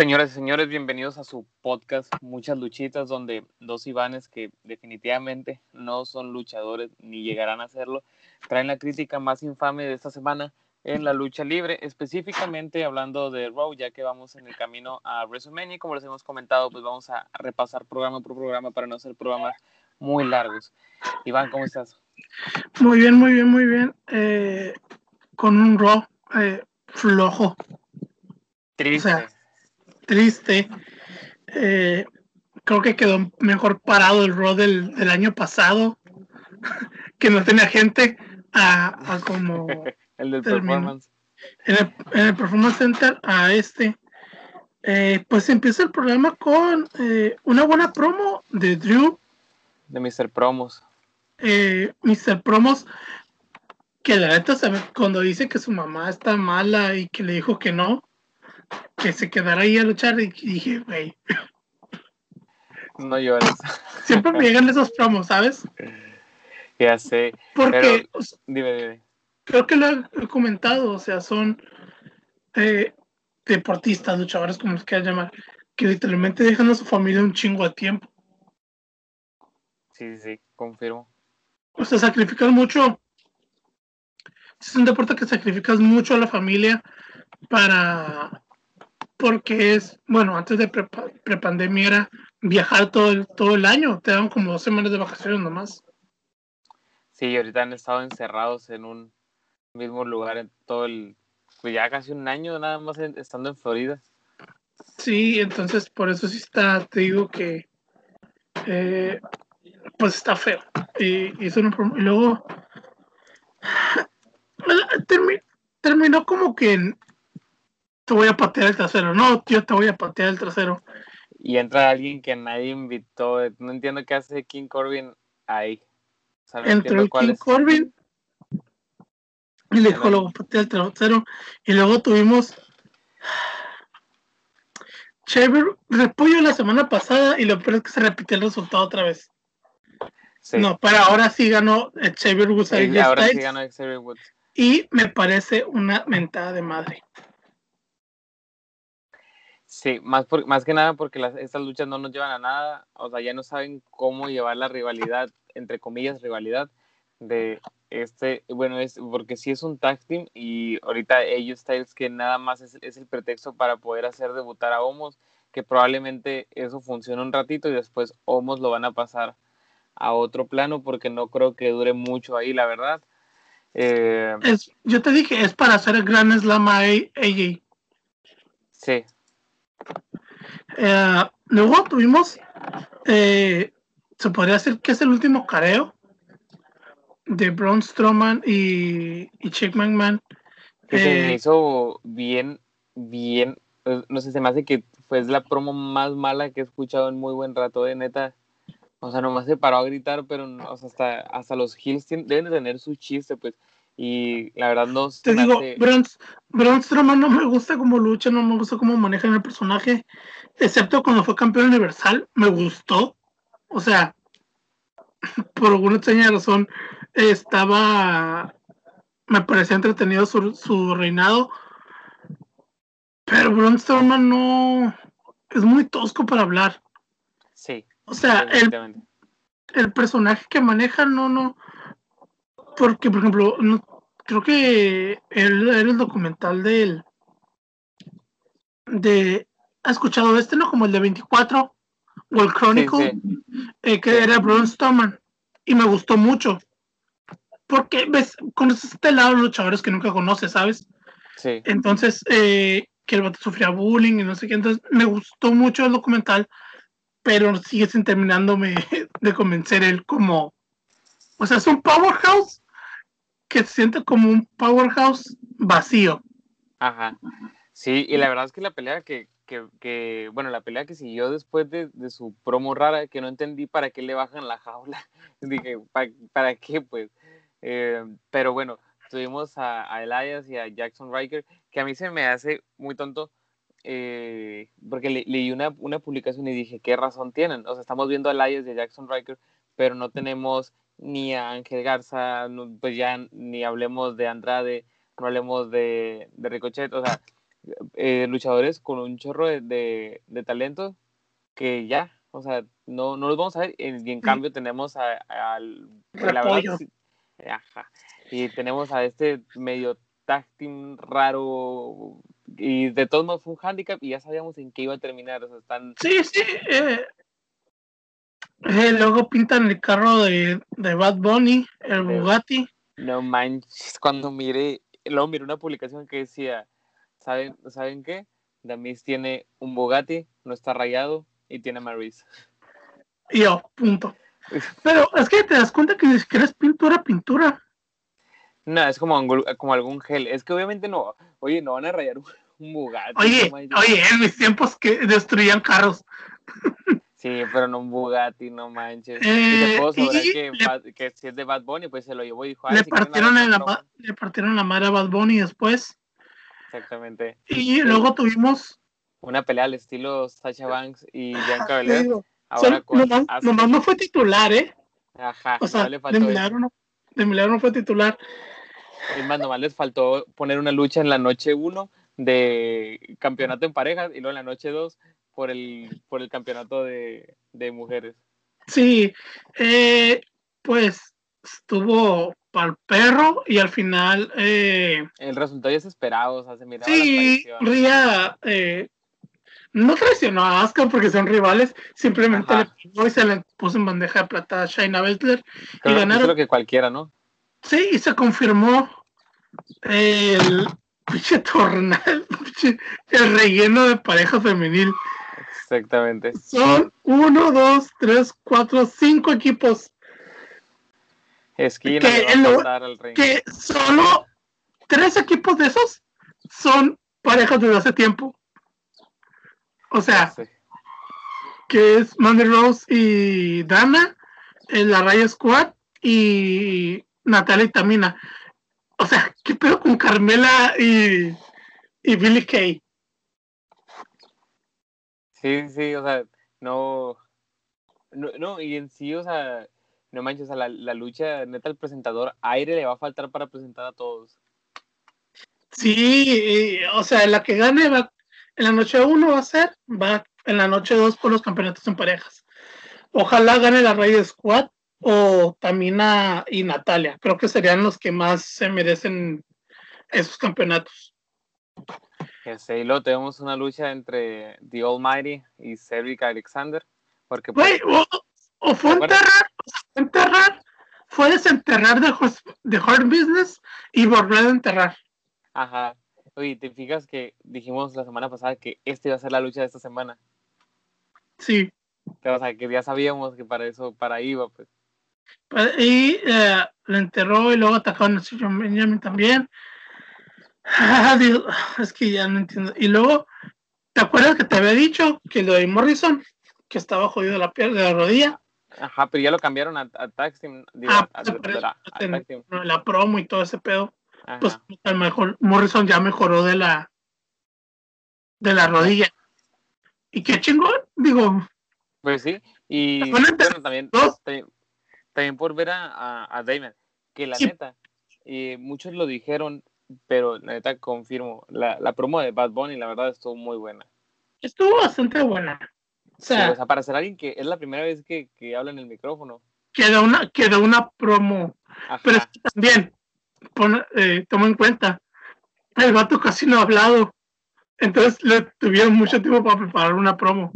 Señoras y señores, bienvenidos a su podcast Muchas Luchitas, donde dos Ivanes que definitivamente no son luchadores ni llegarán a serlo, traen la crítica más infame de esta semana en la lucha libre, específicamente hablando de Raw, ya que vamos en el camino a WrestleMania, como les hemos comentado, pues vamos a repasar programa por programa para no hacer programas muy largos. Iván, ¿cómo estás? Muy bien, muy bien, muy bien. Eh, con un Raw eh, flojo. Triste. Triste. Eh, creo que quedó mejor parado el Raw del, del año pasado, que no tenía gente a, a como el del performance. en el, en el Performance Center a este. Eh, pues empieza el programa con eh, una buena promo de Drew, De Mr. Promos. eh, Mr. Promos, que la neta cuando dice que su mamá está mala y que le dijo que no, que se quedara ahí a luchar, y dije, güey, No llores. siempre me llegan esos promos, ¿sabes? ya sé. Porque Pero- o sea, Dime, dime. creo que lo he comentado, o sea, son eh, deportistas, luchadores, como los quieras llamar, que literalmente dejan a su familia un chingo de tiempo. Sí, sí, sí, confirmo. O sea, sacrifican mucho. Es un deporte que sacrificas mucho a la familia para. Porque es, bueno, antes de prepa- prepandemia era viajar todo el, todo el año. Te dan como dos semanas de vacaciones nomás. Sí, y ahorita han estado encerrados en un mismo lugar en todo el. Pues ya casi un año nada más en- estando en Florida. Sí, entonces por eso sí está, te digo que. eh, pues está feo. Y, y eso no- y luego. termi- terminó como que. en, te voy a patear el trasero. No, tío, te voy a patear el trasero. Y entra alguien que nadie invitó. No entiendo qué hace King Corbin ahí. O sea, no el King es. Corbin y le dijo luego patea el trasero y luego tuvimos Xavier repollo la semana pasada y lo peor es que se repitió el resultado otra vez Sí. no pero ahora sí ganó eh, Xavier Woods Sí, ahora sí ganó Xavier Woods. y me parece una mentada de madre Sí, más, por- más que nada porque las, estas luchas no nos llevan a nada. O sea, ya no saben cómo llevar la rivalidad, entre comillas, rivalidad de este. Bueno, es porque sí es un tag team y ahorita ellos Styles que nada más es, es el pretexto para poder hacer debutar a Homos, que probablemente eso funcione un ratito y después Homos lo van a pasar a otro plano porque no creo que dure mucho ahí, la verdad. Eh, es, yo te dije es para hacer el gran slam a AJ sí, Eh, luego tuvimos, eh, se podría decir que es el último careo de Braun Strowman y, y Chick McMahon. que se me Eh, hizo bien, bien, eh, no sé, se me hace que fue la promo más mala que he escuchado en muy buen rato, de neta. O sea, nomás se paró a gritar, pero no, o sea, hasta, hasta los Hills deben de tener su chiste, pues. Y la verdad no te digo, hace- Braun, Strowman no me gusta como lucha, no me gusta cómo manejan el personaje, excepto cuando fue campeón universal, me gustó. O sea, por alguna extraña razón, estaba, me parecía entretenido su, su reinado, pero Braun Strowman no, es muy tosco para hablar. Sí, O sea, el, el personaje que maneja no, no, porque por ejemplo, no, creo que él era el documental del, de, ¿ha escuchado este, no? Como el de 24 o el Chronicle, Sí, eh, que Sí. era Braun Strowman, y me gustó mucho, porque ves, conoces este lado de los luchadores que nunca conoces, ¿sabes? Sí, Entonces, eh, que el vato sufría bullying y no sé qué. Entonces, me gustó mucho el documental, pero sigue sin terminándome de convencer él como. O sea, es un powerhouse que se siente como un powerhouse vacío. ajá. Sí, y la verdad es que la pelea que, que, que bueno, la pelea que siguió después de, su promo rara, que no entendí para qué le bajan la jaula. Dije, ¿para, qué, pues? Eh, pero bueno, tuvimos a, a Elias y a Jackson Riker, que a mí se me hace muy tonto, eh, porque le- leí una, una publicación y dije, ¿qué razón tienen? O sea, estamos viendo a Elias y a Jackson Riker, pero no tenemos ni a Ángel Garza, no, pues ya ni hablemos de Andrade, no hablemos de, de Ricochet, o sea, eh, luchadores con un chorro de, de, de talento que ya, o sea, no, no los vamos a ver. Y en cambio tenemos al... y tenemos a este medio team raro y de todos modos fue un handicap y ya sabíamos en qué iba a terminar. O sea, están... Sí, sí. Eh, luego pintan el carro de, de Bad Bunny, el Bugatti. No manches, cuando miré, luego miré una publicación que decía, ¿saben, ¿saben qué? Damis tiene un Bugatti, no está rayado y tiene Maris. Y yo, punto. Pero es que te das cuenta que ni siquiera es pintura, pintura. No, es como, como algún gel. Es que obviamente no, oye, no van a rayar un, Bugatti. Oye, oye, en mis tiempos que destruían carros. Sí, pero no un Bugatti, no manches. y te eh, puedo que, que, si es de Bad Bunny, pues se lo llevó y dijo, le, partieron la, le partieron la madre a Bad Bunny después. Exactamente. Y luego tuvimos... Una pelea al estilo Sacha Banks y Bianca Belair. Ahora nomás, no fue titular, ¿eh? Ajá, o sea, le faltó de, milagro no, de milagro no fue titular. Es más, nomás les faltó poner una lucha en la noche 1 de campeonato en parejas y luego en la noche 2 por el, por el campeonato de, mujeres. Sí, eh, pues estuvo para el perro y al final... Eh, el resultado es esperado, o sea, se miraba Sí, Ría eh, no traicionó a Asuka porque son rivales, simplemente le se le puso en bandeja de plata a Shaina Baszler y ganaron. lo que cualquiera, ¿no? Sí, y se confirmó el pinche tornal, el relleno de pareja femenil. Exactamente. Son uno, dos, tres, cuatro, cinco equipos. Esquina que, que solo tres equipos de esos son parejas desde hace tiempo. O sea, que es Mandy Rose y Dana, en la Raya Squad y Natalia y Tamina. O sea, ¿qué pedo con Carmela y, y Billy Kay? Sí, sí, o sea, no, no, y en sí, o sea, no manches, o sea, la, lucha, neta, el presentador, aire le va a faltar para presentar a todos. Sí, o sea, la que gane va, en la noche uno va a ser, va en la noche dos por los campeonatos en parejas. Ojalá gane la Rey Squad o Tamina y Natalia. Creo que serían los que más se merecen esos campeonatos. Y luego tenemos una lucha entre The Almighty y Cedric Alexander. Porque, pues, o, fue enterrar, enterrar, fue desenterrar de, de Hard Business y volver a enterrar. Ajá. Oye, ¿te fijas que dijimos la semana pasada que esta iba a ser la lucha de esta semana? Sí. o sea, que ya sabíamos que para eso, para iba, pues y eh, lo enterró y luego atacó a Benjamin también. Ah, es que ya no entiendo. Y luego, ¿te acuerdas que te había dicho que lo de Morrison, que estaba jodido la pierna de la rodilla? Ajá, pero ya lo cambiaron a, a Taxi. ah, a, la promo y todo ese pedo. Pues a mejor Morrison ya mejoró de la de la rodilla. Y qué chingón, digo. Pues sí, y también, también, por ver a, a, Damon, que la neta, y muchos lo dijeron, pero neta confirmo, la, la promo de Bad Bunny la verdad estuvo muy buena. Estuvo bastante buena. O sea, para ser alguien que es la primera vez que, que habla en el micrófono. Quedó una, quedó una promo. Pero también, eh, toma en cuenta, el vato casi no ha hablado. Entonces le tuvieron mucho tiempo para preparar una promo.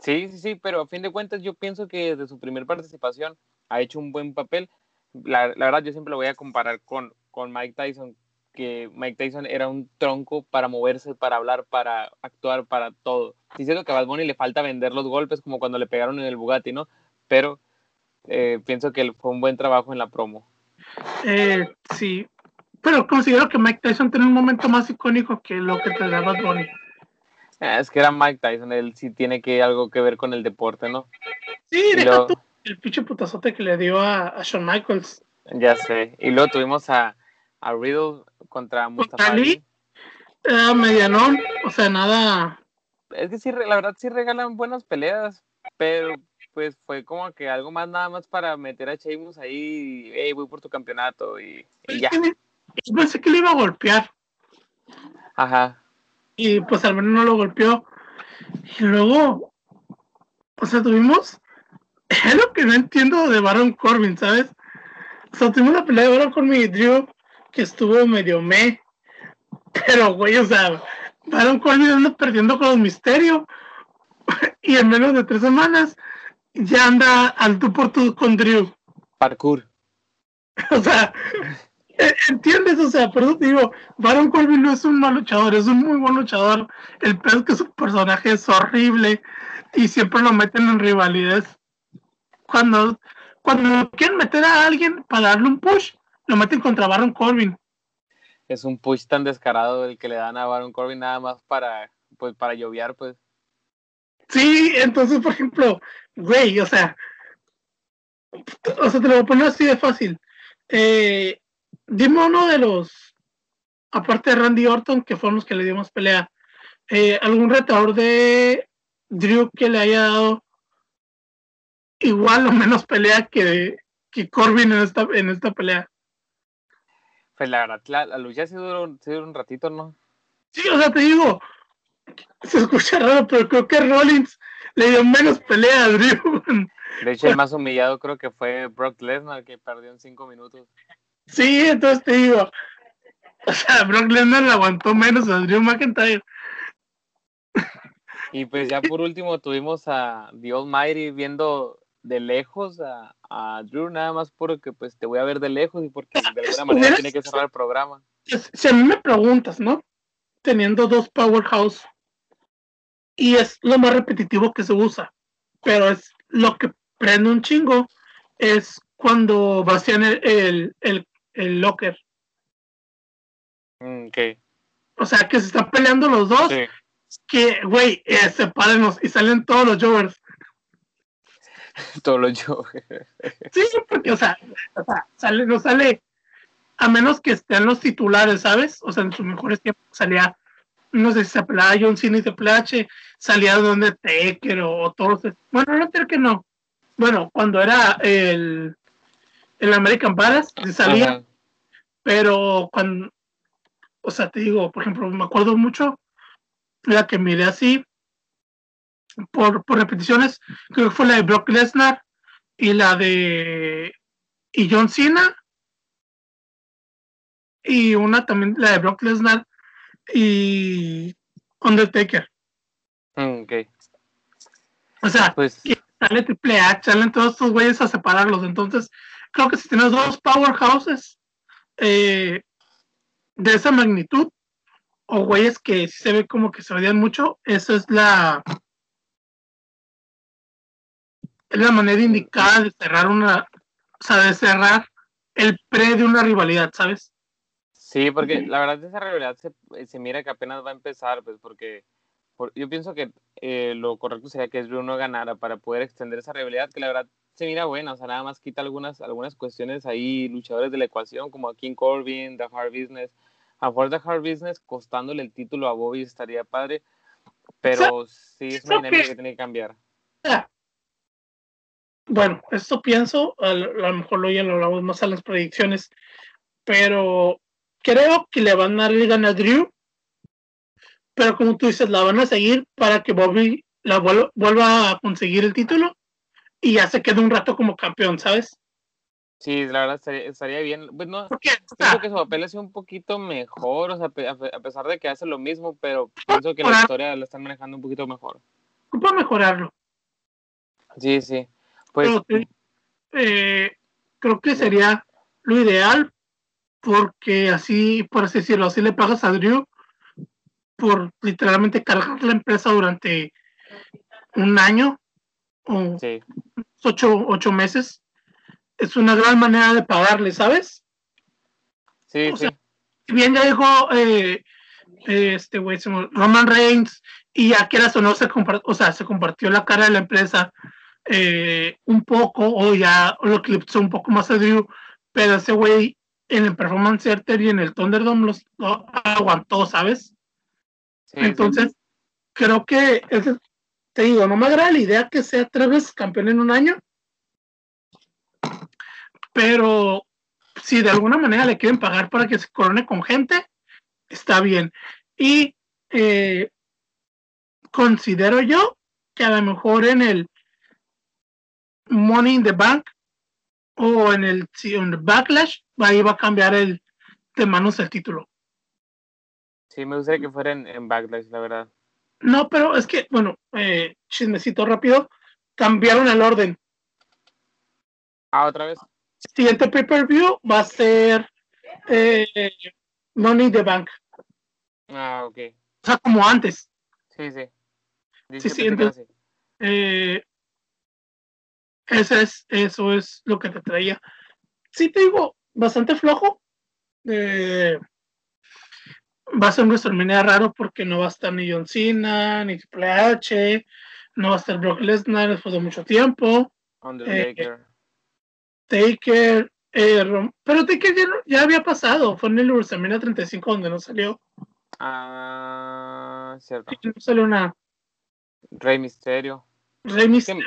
Sí, sí, sí, pero a fin de cuentas yo pienso que desde su primera participación ha hecho un buen papel. La, la, verdad yo siempre lo voy a comparar con, con Mike Tyson, que Mike Tyson era un tronco para moverse, para hablar, para actuar, para todo. Diciendo que a Bad Bunny le falta vender los golpes como cuando le pegaron en el Bugatti, ¿no? Pero eh, pienso que fue un buen trabajo en la promo. Eh, sí, pero considero que Mike Tyson tiene un momento más icónico que lo que te daba Bonnie. Ah, es que era Mike Tyson, él sí tiene que algo que ver con el deporte, ¿no? Sí, el pinche putazote que le dio a, Shawn Michaels. Ya sé. Y luego tuvimos a, a Riddle contra Mustafa Ali. medianón, o sea, nada. Es que sí, la verdad sí regalan buenas peleas, pero pues fue como que algo más nada más para meter a Sheamus ahí, hey, voy por tu campeonato y, ya. Pensé que le iba a golpear. Ajá. y pues al menos no lo golpeó. Y luego, o sea, tuvimos, es lo que no entiendo de Baron Corbin, ¿sabes? O sea, tuvimos la pelea de Baron Corbin y Drew que estuvo medio me, pero güey, o sea, Baron Corbin anda perdiendo con los misterios y en menos de tres semanas ya anda al tú por tú con Drew. Parkour. O sea, eh, ¿entiendes? O sea, por eso te digo, Baron Corbin no es un mal luchador, es un muy buen luchador. El peor es que su personaje es horrible y siempre lo meten en rivalidades. Cuando, cuando quieren meter a alguien para darle un push, lo meten contra Baron Corbin. Es un push tan descarado el que le dan a Baron Corbin nada más para, pues, para lloviar, pues. Sí, entonces, por ejemplo, güey, o sea, o sea, te lo voy a poner así de fácil. Eh, dime uno de los, aparte de Randy Orton, que fueron los que le dimos pelea, eh, algún retador de Drew que le haya dado igual o menos pelea que, que Corbin en esta, en esta pelea. Pues la verdad, la, la lucha se duró, se duró un ratito, ¿no? Sí, o sea, te digo, se escucha raro, pero creo que Rollins le dio menos pelea a Drew. De hecho, el más humillado creo que fue Brock Lesnar, que perdió en cinco minutos. Sí, entonces te digo, o sea, Brock Lesnar le aguantó menos a Drew McIntyre. Y pues ya por último tuvimos a The Almighty viendo de lejos a, a Drew, nada más porque pues te voy a ver de lejos y porque de alguna manera tiene que cerrar el programa. Si a mí me preguntas, ¿no? Teniendo dos powerhouse y es lo más repetitivo que se usa, pero es lo que prende un chingo, es cuando vacían el, el, el, el locker. Mm, ok. O sea, que se están peleando los dos, Sí. que, güey, eh, sepárenos y salen todos los Jovers. Todo lo yo. Sí, porque, o sea, o sea, sale, no sale, a menos que estén los titulares, ¿sabes? O sea, en sus mejores tiempos salía, no sé si se pelaba John Cena y Triple H, salía donde Taker o, o todos. Bueno, no Taker no. Bueno, cuando era el, el American Badass, sí salía, Ajá. pero cuando, o sea, te digo, por ejemplo, me acuerdo mucho la que miré así por, por repeticiones, creo que fue la de Brock Lesnar y la de y John Cena y una también la de Brock Lesnar y Undertaker. Mm, ok. O sea, Pues sale Triple H, salen todos estos güeyes a separarlos. Entonces, creo que si tienes dos powerhouses eh, de esa magnitud, o güeyes que se ve como que se odian mucho, esa es la es la manera indicada de cerrar una, o sea, de cerrar el pre de una rivalidad, ¿sabes? sí, porque la verdad esa rivalidad se, se mira que apenas va a empezar, pues porque por- yo pienso que eh, lo correcto sería que Drew no ganara para poder extender esa rivalidad, que la verdad se mira buena, o sea, nada más quita algunas, algunas cuestiones ahí, luchadores de la ecuación, como a King Corbin, The Hard Business. A mejor The Hard Business costándole el título a Bobby estaría padre, pero sí es una dinámica que- que tiene que cambiar. Bueno, esto pienso, a lo, mejor lo ya lo hablamos más a las predicciones, pero creo que le van a dar el gana a Drew, pero como tú dices, la van a seguir para que Bobby la vuel- vuelva a conseguir el título y ya se quede un rato como campeón, ¿sabes? Sí, la verdad estaría, estaría bien. Pues no, Porque, o pienso que su papel es un poquito mejor, o sea, a pe- a pesar de que hace lo mismo, pero pienso que la historia la están manejando un poquito mejor. ocupa mejorarlo. Sí, sí. Pues te- eh, creo que sería lo ideal porque así, por así decirlo, así le pagas a Drew por literalmente cargar la empresa durante un año o sí, ocho, ocho meses. Es una gran manera de pagarle, ¿sabes? sí, O sí. sea, Si bien ya dijo eh, eh, este güey, Roman Reigns, y ya que o no se o sea, se compartió la cara de la empresa eh, un poco, o ya lo eclipsó un poco más a Drew, pero ese güey en el Performance Center y en el Thunderdome los, lo aguantó, ¿sabes? sí, sí. Entonces, creo que, te digo, no me agrada la idea que sea tres veces campeón en un año, pero si de alguna manera le quieren pagar para que se corone con gente, está bien. Y eh, considero yo que a lo mejor en el Money in the Bank o en el, en el Backlash, ahí va a cambiar el de manos el título. Sí, me gustaría que fuera en, Backlash, la verdad. No, pero es que, bueno, eh, chismecito rápido, cambiaron el orden. Ah, otra vez. Siguiente pay-per-view va a ser eh, Money in the Bank. Ah, ok. O sea, como antes. Sí, sí. sí, sí, entonces, eh, eso es, eso es lo que te traía. Sí, te digo, bastante flojo. Eh, va a ser un WrestleMania raro porque no va a estar ni John Cena, ni Triple H, no va a estar Brock Lesnar después de mucho tiempo. Undertaker. Eh, Taker, eh, pero Taker ya, ya, había pasado, fue en el WrestleMania 35 donde no salió. Ah, cierto. no salió nada. Rey Misterio. Rey Misterio.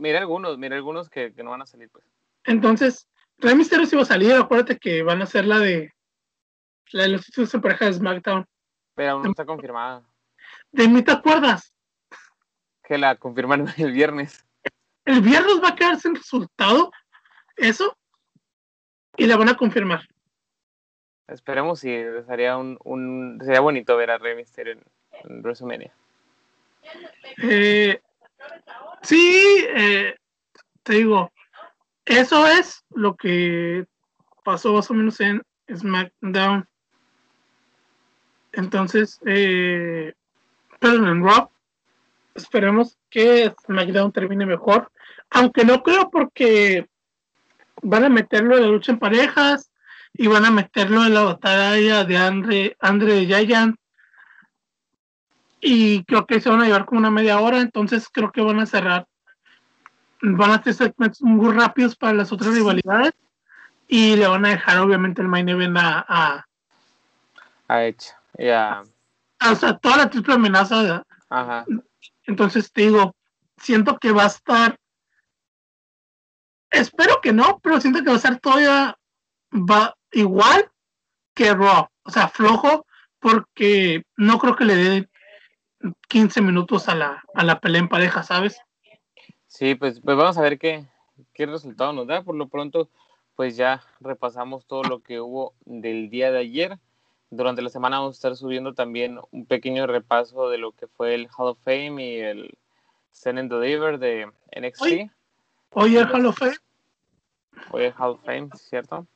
Mira, algunos, mira algunos que, que, no van a salir, pues. Entonces, Rey Misterio sí va a salir, acuérdate que van a hacer la de la de los títulos de pareja de SmackDown. Pero aún no está confirmada. ¿De mí te acuerdas? Que la confirmaron el viernes. El viernes va a quedar sin resultado, eso, y la van a confirmar. Esperemos si sería un, un sería bonito ver a Rey Mysterio en, en WrestleMania. Eh, sí, eh, te digo, eso es lo que pasó más o menos en SmackDown. Entonces, eh, perdón, en esperemos que SmackDown termine mejor. Aunque no creo porque van a meterlo en la lucha en parejas y van a meterlo en la batalla de Andre, Andre Giant. Y creo que se van a llevar como una media hora, entonces creo que van a cerrar. Van a hacer segmentos muy rápidos para las otras rivalidades y le van a dejar obviamente el main event a... a, a hecho, ya. O sea, toda la triple amenaza. Ajá. Entonces te digo, siento que va a estar... Espero que no, pero siento que va a estar todavía va igual que Raw. O sea, flojo, porque no creo que le dé 15 minutos a la, a la pelea en pareja, ¿sabes? Sí, pues, pues vamos a ver qué, qué resultado nos da. Por lo pronto, pues ya repasamos todo lo que hubo del día de ayer. Durante la semana vamos a estar subiendo también un pequeño repaso de lo que fue el Hall of Fame y el Send and Deliver de NXT. Hoy, el Hall of Fame. Hoy el Hall of Fame, ¿cierto?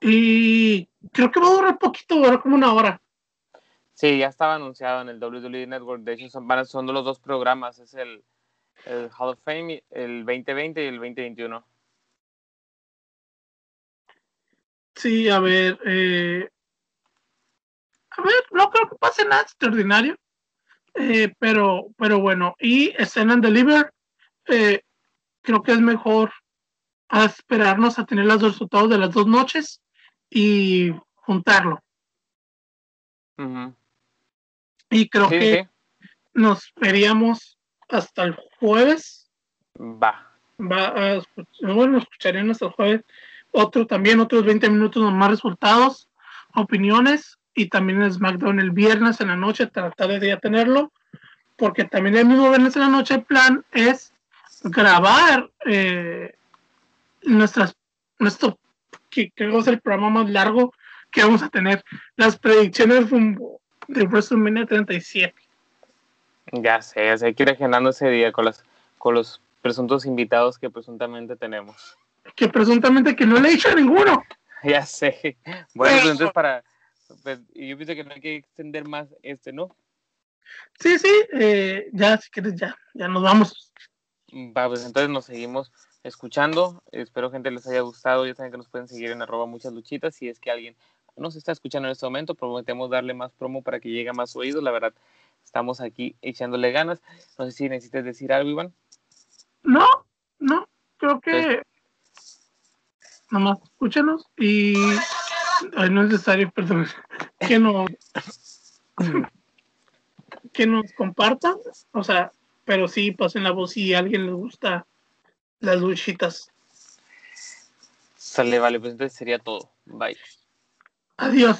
Y creo que va a durar poquito, va como una hora. Sí, ya estaba anunciado en el WWE Network. De hecho, son, son los dos programas. Es el, el Hall of Fame, el 2020 y el 2021. Sí, a ver. Eh, a ver, no creo que pase nada extraordinario. Eh, pero, pero bueno, y Scene and Deliver, eh, creo que es mejor esperarnos a tener los resultados de las dos noches y juntarlo. Y creo que nos veríamos hasta el jueves. Va. Va bueno, escucharíamos hasta el jueves. Otro también, otros 20 minutos más resultados, opiniones y también el SmackDown el viernes en la noche, tratar de ya tenerlo, porque también el mismo viernes en la noche el plan es grabar eh, nuestras, nuestro que creo que es el programa más largo que vamos a tener, las predicciones de WrestleMania 37. Ya sé, ya sé, hay que ir agendando ese día con, las, con los presuntos invitados que presuntamente tenemos. Que presuntamente que no le he dicho a ninguno. Ya sé. Bueno, pues entonces para... Pues, yo pienso que no hay que extender más este, ¿no? Sí, sí, eh, ya, si quieres, ya, ya nos vamos. Va, pues entonces nos seguimos escuchando. Espero gente les haya gustado. Ya saben que nos pueden seguir en arroba muchas luchitas. Si es que alguien nos está escuchando en este momento, prometemos darle más promo para que llegue a más oídos. La verdad, estamos aquí echándole ganas. No sé si necesitas decir algo, Iván. No, no, creo que nomás escúchanos y no es necesario, perdón, que nos que nos compartan, o sea, pero sí pasen la voz si a alguien le gusta las luchitas. Sale, vale, pues entonces sería todo. Bye. Adiós.